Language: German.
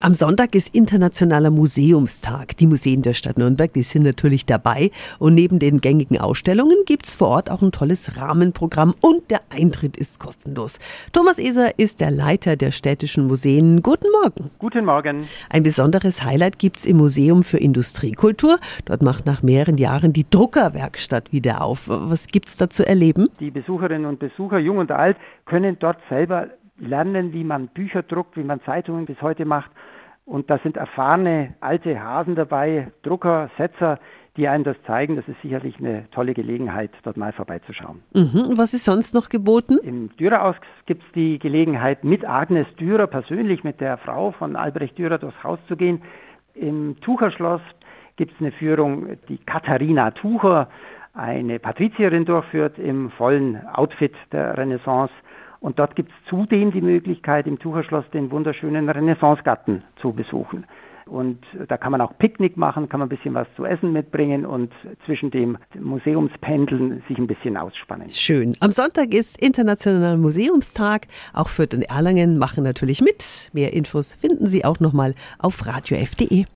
Am Sonntag ist Internationaler Museumstag. Die Museen der Stadt Nürnberg, die sind natürlich dabei. Und neben den gängigen Ausstellungen gibt's vor Ort auch ein tolles Rahmenprogramm und der Eintritt ist kostenlos. Thomas Eser ist der Leiter der städtischen Museen. Guten Morgen. Guten Morgen. Ein besonderes Highlight gibt's im Museum für Industriekultur. Dort macht nach mehreren Jahren die Druckerwerkstatt wieder auf. Was gibt's da zu erleben? Die Besucherinnen und Besucher, jung und alt, können dort selber lernen, wie man Bücher druckt, wie man Zeitungen bis heute macht. Und da sind erfahrene alte Hasen dabei, Drucker, Setzer, die einem das zeigen. Das ist sicherlich eine tolle Gelegenheit, dort mal vorbeizuschauen. Mhm. Was ist sonst noch geboten? Im Dürerhaus gibt es die Gelegenheit, mit Agnes Dürer persönlich, mit der Frau von Albrecht Dürer durchs Haus zu gehen. Im Tucherschloss gibt es eine Führung, die Katharina Tucher, eine Patrizierin durchführt im vollen Outfit der Renaissance. Und dort gibt es zudem die Möglichkeit, im Tucherschloss den wunderschönen Renaissancegarten zu besuchen. Und da kann man auch Picknick machen, kann man ein bisschen was zu essen mitbringen und zwischen dem Museumspendeln sich ein bisschen ausspannen. Schön. Am Sonntag ist Internationaler Museumstag. Auch Fürth und Erlangen machen natürlich mit. Mehr Infos finden Sie auch nochmal auf radiof.de.